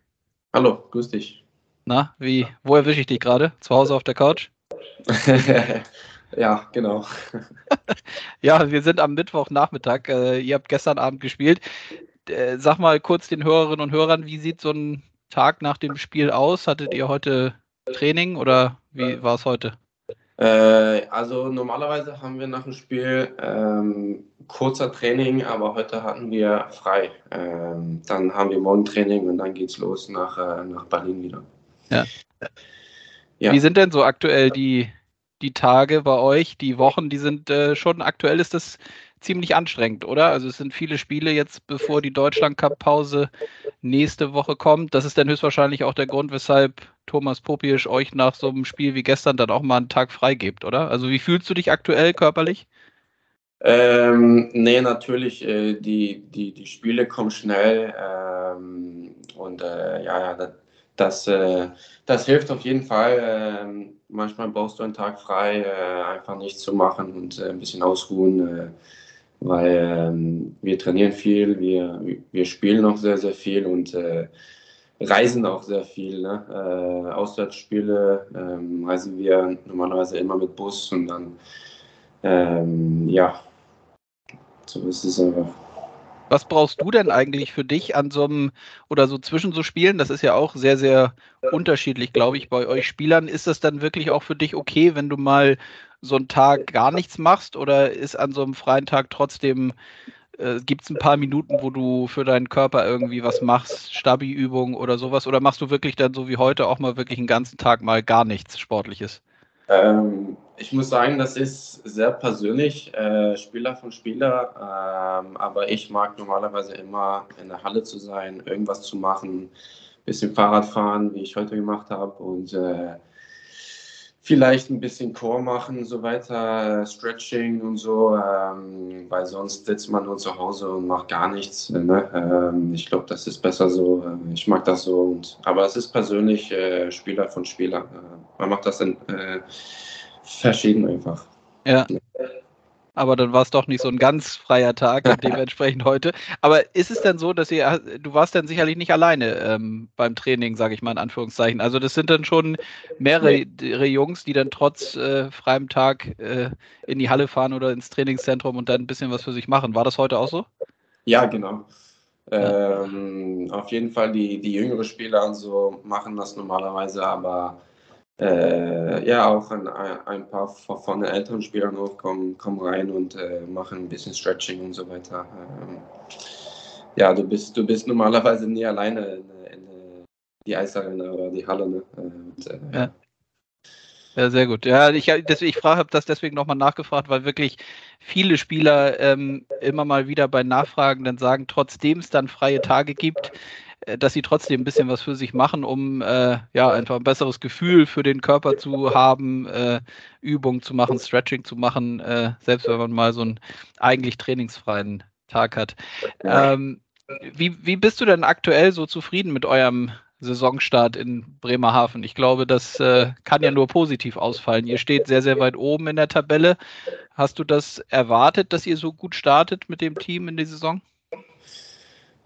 Hallo, grüß dich. Na, wie, wo erwische ich dich gerade? Zu Hause auf der Couch? ja, genau. ja, wir sind am Mittwochnachmittag. Äh, ihr habt gestern Abend gespielt. Äh, sag mal kurz den Hörerinnen und Hörern, wie sieht so ein Tag nach dem Spiel aus? Hattet ihr heute Training oder wie war es heute? Äh, also normalerweise haben wir nach dem Spiel ähm, kurzer Training, aber heute hatten wir frei. Ähm, dann haben wir morgen Training und dann geht's los nach, äh, nach Berlin wieder. Ja. ja. Wie sind denn so aktuell die, die Tage bei euch, die Wochen? Die sind äh, schon aktuell ist das ziemlich anstrengend, oder? Also es sind viele Spiele jetzt, bevor die Deutschland Cup Pause nächste Woche kommt. Das ist dann höchstwahrscheinlich auch der Grund, weshalb Thomas Popisch euch nach so einem Spiel wie gestern dann auch mal einen Tag freigibt, oder? Also wie fühlst du dich aktuell körperlich? Ähm, nee, natürlich, äh, die, die, die Spiele kommen schnell ähm, und äh, ja, ja, das, das, äh, das, hilft auf jeden Fall. Ähm, manchmal brauchst du einen Tag frei, äh, einfach nichts zu machen und äh, ein bisschen ausruhen, äh, weil ähm, wir trainieren viel, wir, wir spielen noch sehr, sehr viel und reisen auch sehr viel. Ne? Auswärtsspiele ähm, reisen wir normalerweise immer mit Bus und dann ähm, ja, so ist es einfach. Was brauchst du denn eigentlich für dich an so einem oder so zwischen so Spielen? Das ist ja auch sehr, sehr unterschiedlich, glaube ich, bei euch Spielern. Ist das dann wirklich auch für dich okay, wenn du mal so einen Tag gar nichts machst oder ist an so einem freien Tag trotzdem, äh, gibt es ein paar Minuten, wo du für deinen Körper irgendwie was machst, Stabi-Übung oder sowas? Oder machst du wirklich dann so wie heute auch mal wirklich einen ganzen Tag mal gar nichts Sportliches? Ähm, ich muss sagen, das ist sehr persönlich, äh, Spieler von Spieler. Ähm, aber ich mag normalerweise immer in der Halle zu sein, irgendwas zu machen, bisschen Fahrrad fahren, wie ich heute gemacht habe und äh, vielleicht ein bisschen Core machen und so weiter, Stretching und so, ähm, weil sonst sitzt man nur zu Hause und macht gar nichts. Ne? Ähm, ich glaube, das ist besser so. Ähm, ich mag das so. Und, aber es ist persönlich äh, Spieler von Spieler. Äh, man macht das in, äh, verschieden einfach. Ja. Aber dann war es doch nicht so ein ganz freier Tag und dementsprechend heute. Aber ist es denn so, dass ihr, du warst dann sicherlich nicht alleine ähm, beim Training, sage ich mal in Anführungszeichen. Also das sind dann schon mehrere nee. Jungs, die dann trotz äh, freiem Tag äh, in die Halle fahren oder ins Trainingszentrum und dann ein bisschen was für sich machen. War das heute auch so? Ja, genau. Ähm, auf jeden Fall die, die jüngeren Spieler und so machen das normalerweise, aber äh, ja, auch ein, ein paar von den älteren Spielern auch kommen, kommen rein und äh, machen ein bisschen Stretching und so weiter. Ähm, ja, du bist, du bist normalerweise nie alleine in, in die Eisarena oder die Halle. Ne? Und, äh, ja. Ja, sehr gut. Ja, ich, deswegen, ich frage, habe das deswegen nochmal nachgefragt, weil wirklich viele Spieler ähm, immer mal wieder bei Nachfragen dann sagen, trotzdem es dann freie Tage gibt, dass sie trotzdem ein bisschen was für sich machen, um äh, ja einfach ein besseres Gefühl für den Körper zu haben, äh, Übungen zu machen, Stretching zu machen, äh, selbst wenn man mal so einen eigentlich trainingsfreien Tag hat. Ähm, wie, wie bist du denn aktuell so zufrieden mit eurem Saisonstart in Bremerhaven. Ich glaube, das äh, kann ja nur positiv ausfallen. Ihr steht sehr, sehr weit oben in der Tabelle. Hast du das erwartet, dass ihr so gut startet mit dem Team in die Saison?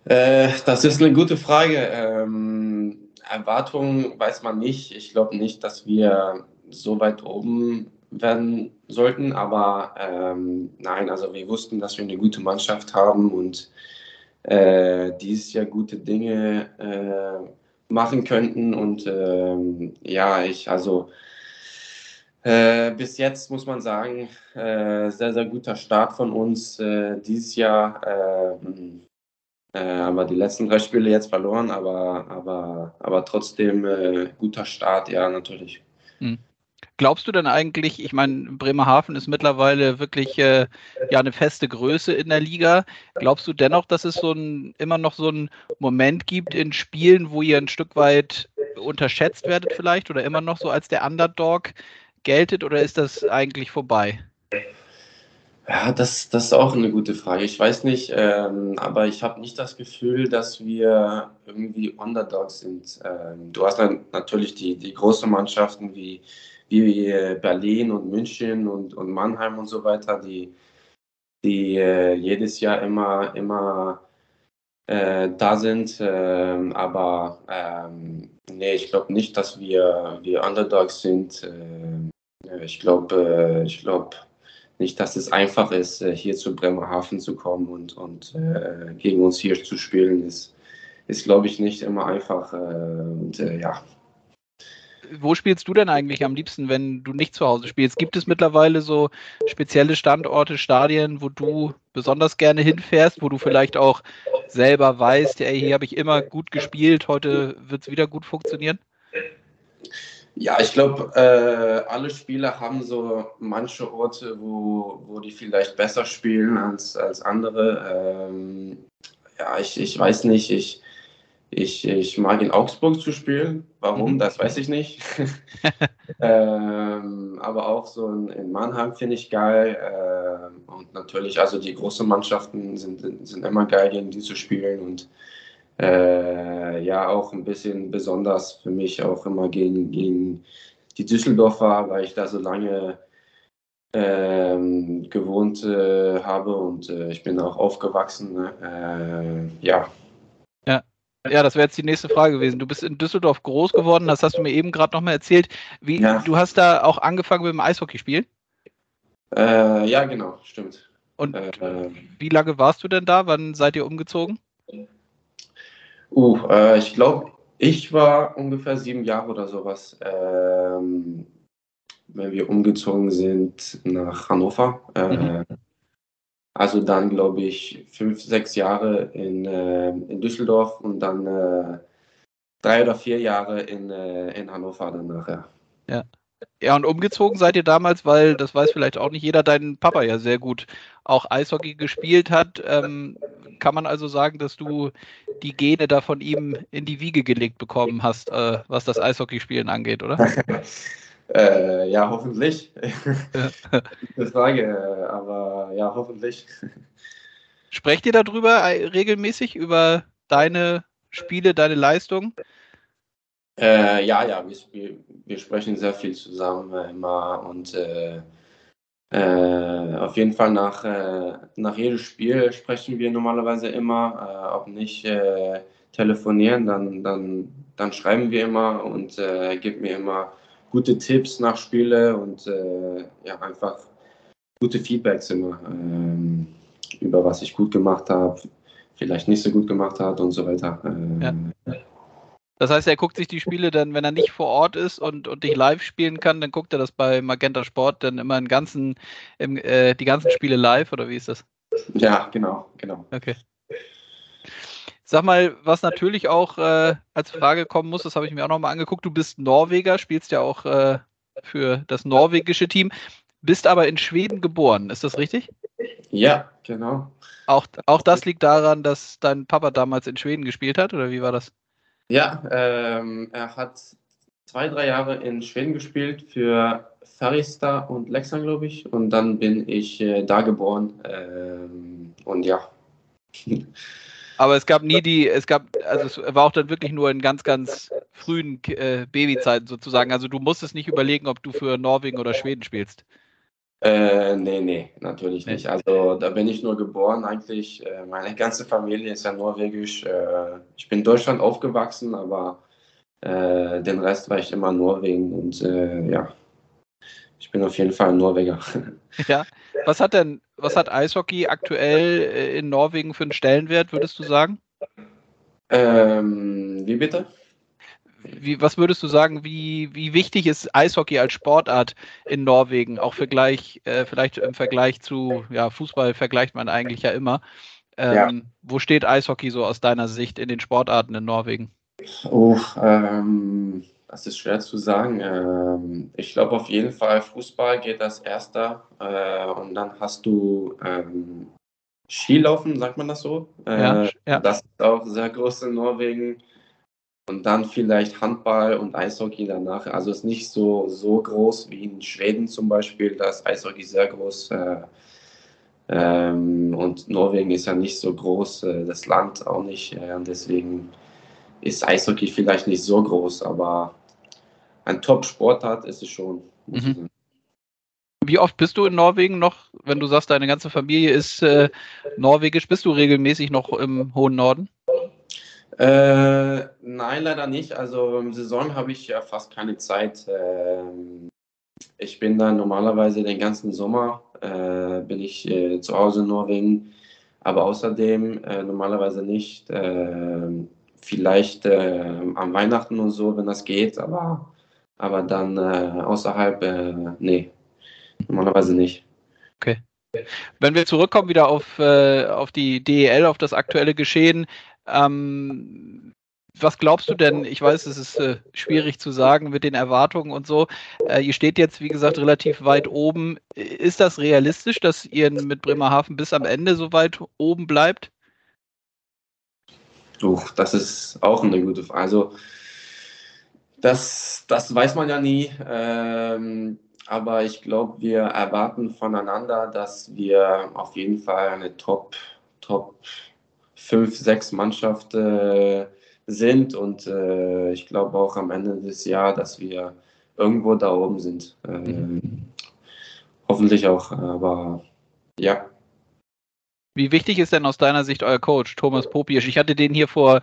Äh, das ist eine gute Frage. Ähm, Erwartungen weiß man nicht. Ich glaube nicht, dass wir so weit oben werden sollten, aber ähm, nein, also wir wussten, dass wir eine gute Mannschaft haben und äh, dieses Jahr gute Dinge äh, machen könnten. Und ähm, ja, ich, also äh, bis jetzt muss man sagen, äh, sehr, sehr guter Start von uns äh, dieses Jahr. Äh, aber die letzten drei Spiele jetzt verloren, aber, aber, aber trotzdem äh, guter Start, ja, natürlich. Hm. Glaubst du denn eigentlich, ich meine, Bremerhaven ist mittlerweile wirklich äh, ja eine feste Größe in der Liga. Glaubst du dennoch, dass es so ein, immer noch so einen Moment gibt in Spielen, wo ihr ein Stück weit unterschätzt werdet vielleicht oder immer noch so als der Underdog geltet oder ist das eigentlich vorbei? Ja, das, das ist auch eine gute Frage. Ich weiß nicht, ähm, aber ich habe nicht das Gefühl, dass wir irgendwie Underdogs sind. Ähm, du hast dann natürlich die, die großen Mannschaften wie wie äh, Berlin und München und, und Mannheim und so weiter, die, die äh, jedes Jahr immer, immer äh, da sind. Ähm, aber ähm, nee, ich glaube nicht, dass wir, wir Underdogs sind. Äh, ich glaube ich glaub nicht, dass es einfach ist, äh, hier zu Bremerhaven zu kommen und, und äh, gegen uns hier zu spielen. Ist, ist glaube ich, nicht immer einfach. und ja, wo spielst du denn eigentlich am liebsten, wenn du nicht zu Hause spielst? Gibt es mittlerweile so spezielle Standorte, Stadien, wo du besonders gerne hinfährst, wo du vielleicht auch selber weißt, ey, hier habe ich immer gut gespielt, heute wird es wieder gut funktionieren? Ja, ich glaube, äh, alle Spieler haben so manche Orte, wo, wo die vielleicht besser spielen als, als andere. Ähm, ja, ich, ich weiß nicht, ich, ich, ich mag in Augsburg zu spielen. Warum, mhm. das weiß ich nicht. ähm, aber auch so in, in Mannheim finde ich geil. Ähm, und natürlich, also die großen Mannschaften sind, sind immer geil, gegen die zu spielen. Und äh, ja, auch ein bisschen besonders für mich auch immer gegen, gegen die Düsseldorfer, weil ich da so lange ähm, gewohnt äh, habe und äh, ich bin auch aufgewachsen. Ne? Äh, ja, ja, das wäre jetzt die nächste Frage gewesen. Du bist in Düsseldorf groß geworden, das hast du mir eben gerade nochmal erzählt. Wie, ja. Du hast da auch angefangen mit dem Eishockeyspielen? Äh, ja, genau, stimmt. Und äh, wie lange warst du denn da? Wann seid ihr umgezogen? Uh, äh, ich glaube, ich war ungefähr sieben Jahre oder sowas, ähm, wenn wir umgezogen sind nach Hannover. Äh, mhm. Also dann, glaube ich, fünf, sechs Jahre in, äh, in Düsseldorf und dann äh, drei oder vier Jahre in, äh, in Hannover danach, ja. Ja. Ja, und umgezogen seid ihr damals, weil, das weiß vielleicht auch nicht jeder, dein Papa ja sehr gut auch Eishockey gespielt hat. Ähm, kann man also sagen, dass du die Gene da von ihm in die Wiege gelegt bekommen hast, äh, was das Eishockeyspielen angeht, oder? Äh, ja, hoffentlich. Gute Frage, aber ja, hoffentlich. Sprecht ihr darüber äh, regelmäßig, über deine Spiele, deine Leistung? Äh, ja, ja, wir, wir, sprechen sehr viel zusammen äh, immer und äh, Äh, auf jeden Fall nach, äh, nach jedem Spiel sprechen wir normalerweise immer, äh, ob nicht telefonieren, dann, dann, dann schreiben wir immer und äh, gibt mir immer gute Tipps nach Spiele und ja, einfach gute Feedbacks immer ähm, über was ich gut gemacht habe, vielleicht nicht so gut gemacht hat und so weiter. Ja. Das heißt, er guckt sich die Spiele dann, wenn er nicht vor Ort ist und, und dich live spielen kann, dann guckt er das bei Magenta Sport dann immer ganzen, im, äh, die ganzen Spiele live oder wie ist das? Ja, genau, genau. Okay. Sag mal, was natürlich auch äh, als Frage kommen muss, das habe ich mir auch nochmal angeguckt. Du bist Norweger, spielst ja auch äh, für das norwegische Team, bist aber in Schweden geboren, ist das richtig? Ja, genau. Auch, auch das liegt daran, dass dein Papa damals in Schweden gespielt hat, oder wie war das? Ja, ähm, er hat zwei, drei Jahre in Schweden gespielt für Färjestad und Leksand, glaube ich. Und dann bin ich äh, da geboren. Ähm, und ja. Aber es gab nie die, es gab, also es war auch dann wirklich nur in ganz, ganz frühen äh, Babyzeiten sozusagen. Also du musstest nicht überlegen, ob du für Norwegen oder Schweden spielst. Äh, nee, nee, natürlich nicht. Also da bin ich nur geboren eigentlich. Äh, meine ganze Familie ist ja norwegisch. Äh, ich bin in Deutschland aufgewachsen, aber äh, den Rest war ich immer Norwegen und äh, ja, ich bin auf jeden Fall ein Norweger. Ja, was hat denn, was hat Eishockey aktuell äh, in Norwegen für einen Stellenwert, würdest du sagen? Ähm, wie bitte? Wie, was würdest du sagen, wie, wie wichtig ist Eishockey als Sportart in Norwegen? Auch Vergleich, äh, vielleicht im Vergleich zu ja, Fußball vergleicht man eigentlich ja immer. Ähm, ja. Wo steht Eishockey so aus deiner Sicht in den Sportarten in Norwegen? Oh, ähm, das ist schwer zu sagen. Ähm, ich glaube auf jeden Fall, Fußball geht als erster äh, und dann hast du ähm, Skilaufen, sagt man das so? Äh, ja, ja. Das ist auch sehr groß in Norwegen. Und dann vielleicht Handball und Eishockey danach. Also ist nicht so, so groß wie in Schweden zum Beispiel. Da ist Eishockey sehr groß. Äh, ähm, und Norwegen ist ja nicht so groß, äh, das Land auch nicht. Äh, und deswegen ist Eishockey vielleicht nicht so groß, aber ein Top-Sportart ist es schon. Mhm. Wie oft bist du in Norwegen noch, wenn du sagst, deine ganze Familie ist äh, norwegisch? Bist du regelmäßig noch im hohen Norden? Äh, nein, leider nicht. Also im Saison habe ich ja fast keine Zeit. Ähm, ich bin dann normalerweise den ganzen Sommer äh, bin ich äh, zu Hause in Norwegen, aber außerdem äh, normalerweise nicht. Ähm, vielleicht äh, am Weihnachten und so, wenn das geht, aber, aber dann äh, außerhalb, nee, normalerweise nicht. Okay. Wenn wir zurückkommen wieder auf, auf die DEL, auf das aktuelle Geschehen, ähm, was glaubst du denn? Ich weiß, es ist äh, schwierig zu sagen mit den Erwartungen und so. Äh, ihr steht jetzt, wie gesagt, relativ weit oben. Ist das realistisch, dass ihr mit Bremerhaven bis am Ende so weit oben bleibt? Uch, das ist auch eine gute Frage. Also, das, das weiß man ja nie. Ähm, aber ich glaube, wir erwarten voneinander, dass wir auf jeden Fall eine Top, Top fünf, sechs Mannschaften sind und äh, ich glaube auch am Ende des Jahres, dass wir irgendwo da oben sind. Äh, mhm. Hoffentlich auch, aber ja. Wie wichtig ist denn aus deiner Sicht euer Coach, Thomas Popisch? Ich hatte den hier vor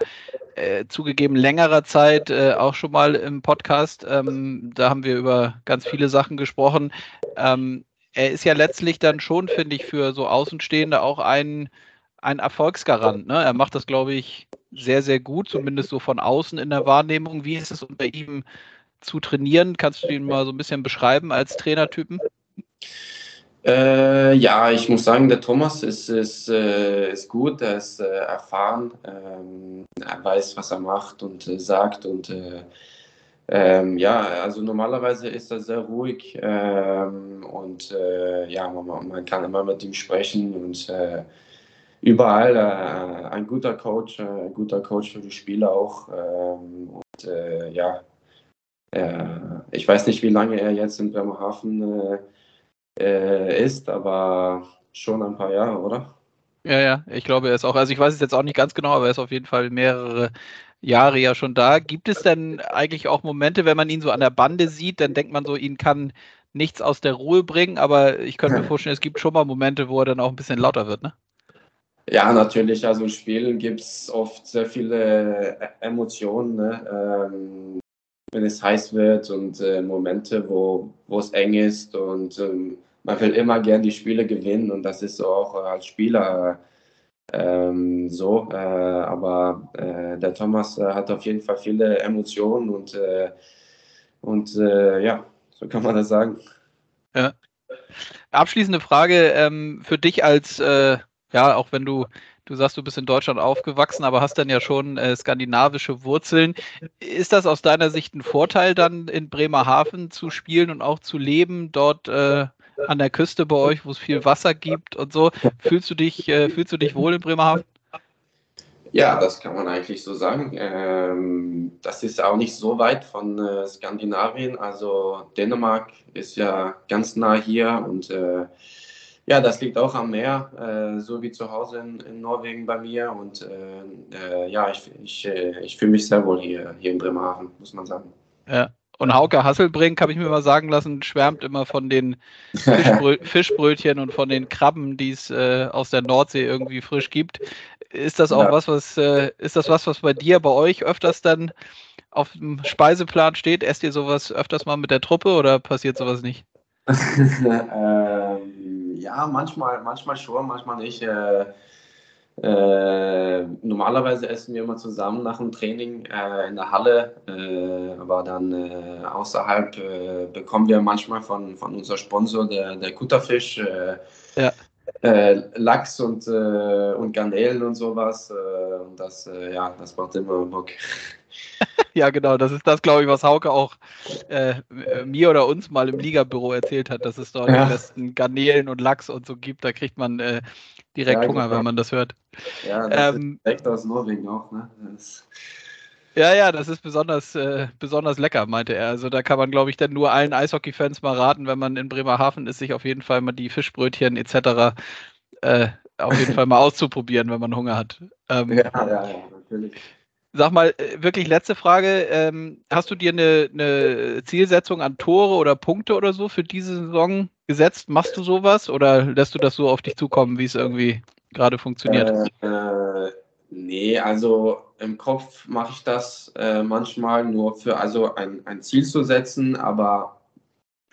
äh, zugegeben längerer Zeit äh, auch schon mal im Podcast. Ähm, da haben wir über ganz viele Sachen gesprochen. Ähm, er ist ja letztlich dann schon, finde ich, für so Außenstehende auch ein ein Erfolgsgarant. Ne? Er macht das, glaube ich, sehr, sehr gut, zumindest so von außen in der Wahrnehmung. Wie ist es unter ihm zu trainieren? Kannst du ihn mal so ein bisschen beschreiben als Trainertypen? Äh, ja, ich muss sagen, der Thomas ist, ist, äh, ist gut, er ist äh, erfahren, ähm, er weiß, was er macht und äh, sagt und äh, ähm, ja, also normalerweise ist er sehr ruhig ähm, und äh, ja, man, man, kann immer mit ihm sprechen und überall äh, ein guter Coach, äh, ein guter Coach für die Spieler auch. Ähm, und äh, ja, äh, ich weiß nicht, wie lange er jetzt in Bremerhaven äh, ist, aber schon ein paar Jahre, oder? Ja, ja, ich glaube, er ist auch, also ich weiß es jetzt auch nicht ganz genau, aber er ist auf jeden Fall mehrere Jahre ja schon da. Gibt es denn eigentlich auch Momente, wenn man ihn so an der Bande sieht, dann denkt man so, ihn kann nichts aus der Ruhe bringen, aber ich könnte mir vorstellen, es gibt schon mal Momente, wo er dann auch ein bisschen lauter wird, ne? Ja, natürlich. Also in Spielen gibt es oft sehr viele äh, Emotionen, ne? ähm, wenn es heiß wird und äh, Momente, wo, es eng ist und ähm, man will immer gern die Spiele gewinnen und das ist auch als Spieler ähm, so. Äh, aber äh, der Thomas äh, hat auf jeden Fall viele Emotionen und, äh, und ja, so kann man das sagen. Ja. Abschließende Frage ähm, für dich als ja, auch wenn du, du sagst, du bist in Deutschland aufgewachsen, aber hast dann ja schon äh, skandinavische Wurzeln. Ist das aus deiner Sicht ein Vorteil, dann in Bremerhaven zu spielen und auch zu leben, dort äh, an der Küste bei euch, wo es viel Wasser gibt und so? Fühlst du dich, äh, fühlst du dich wohl in Bremerhaven? Ja, das kann man eigentlich so sagen. Ähm, das ist auch nicht so weit von äh, Skandinavien. Also Dänemark ist ja ganz nah hier und äh, ja, das liegt auch am Meer, äh, so wie zu Hause in, in, Norwegen bei mir. Und äh, äh ja, ich, ich, äh, ich fühle mich sehr wohl hier, hier in Bremerhaven, muss man sagen. Ja. Und Hauke Hasselbrink, habe ich mir mal sagen lassen, schwärmt immer von den Fischbrö Fischbrötchen und von den Krabben, die es äh, aus der Nordsee irgendwie frisch gibt. Ist das auch ja. was, was äh, ist das was, was bei dir, bei euch öfters dann auf dem Speiseplan steht? Esst ihr sowas öfters mal mit der Truppe oder passiert sowas nicht? ähm, ja, manchmal, manchmal schon, manchmal nicht. Äh, äh, normalerweise essen wir immer zusammen nach dem Training äh, in der Halle, äh, aber dann äh, außerhalb äh, bekommen wir manchmal von, von unserem Sponsor, der, der Kutterfisch, ja. Lachs und, und Garnelen und sowas. und das, ja, das macht immer Bock. ja, genau. Das ist das, glaube ich, was Hauke auch äh, mir oder uns mal im Ligabüro erzählt hat, dass es dort ja. die besten Garnelen und Lachs und so gibt. Da kriegt man äh, direkt ja, Hunger, genau. wenn man das hört. Ja, das ähm, ist direkt aus Norwegen auch. Ne? Ja, ja, das ist besonders, äh, besonders lecker, meinte er. Also da kann man, glaube ich, dann nur allen Eishockey-Fans mal raten, wenn man in Bremerhaven ist, sich auf jeden Fall mal die Fischbrötchen etc. Äh, auf jeden Fall mal auszuprobieren, wenn man Hunger hat. Ähm, ja, ja, ja, natürlich. Sag mal, äh, wirklich letzte Frage. Ähm, hast du dir eine, eine, Zielsetzung an Tore oder Punkte oder so für diese Saison gesetzt? Machst du sowas oder lässt du das so auf dich zukommen, wie es irgendwie gerade funktioniert? Äh, äh, nee, also im Kopf mache ich das äh, manchmal nur für also ein, ein Ziel zu setzen, aber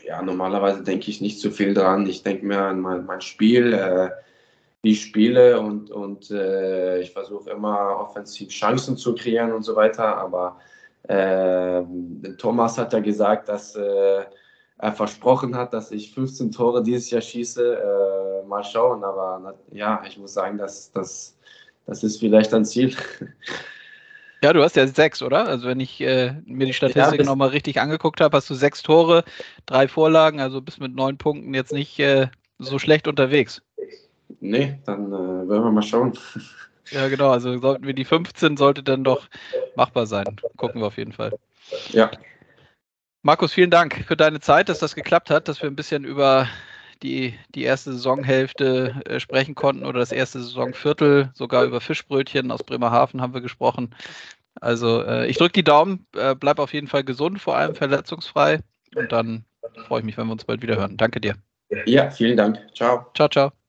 ja, normalerweise denke ich nicht so viel dran. Ich denke mir an mein, mein Spiel äh, die Spiele und, und äh, ich versuche immer offensiv Chancen zu kreieren und so weiter. Aber äh, Thomas hat ja gesagt, dass äh, er versprochen hat, dass ich 15 Tore dieses Jahr schieße. Äh, mal schauen, aber ja, ich muss sagen, dass, dass, das ist vielleicht ein Ziel. Ja, du hast ja sechs, oder? Also wenn ich äh, mir die Statistik ja, nochmal richtig angeguckt habe, hast du sechs Tore, drei Vorlagen, also bist mit neun Punkten jetzt nicht äh, so schlecht unterwegs. Nee, dann äh, werden wir mal schauen. Ja, genau. Also sollten wir die 15, sollte dann doch machbar sein. Gucken wir auf jeden Fall. Ja. Markus, vielen Dank für deine Zeit, dass das geklappt hat, dass wir ein bisschen über die, die erste Saisonhälfte äh, sprechen konnten oder das erste Saisonviertel, sogar über Fischbrötchen aus Bremerhaven haben wir gesprochen. Also äh, ich drücke die Daumen, äh, bleib auf jeden Fall gesund, vor allem verletzungsfrei und dann freue ich mich, wenn wir uns bald wieder hören. Danke dir. Ja, vielen Dank. Ciao. Ciao, ciao.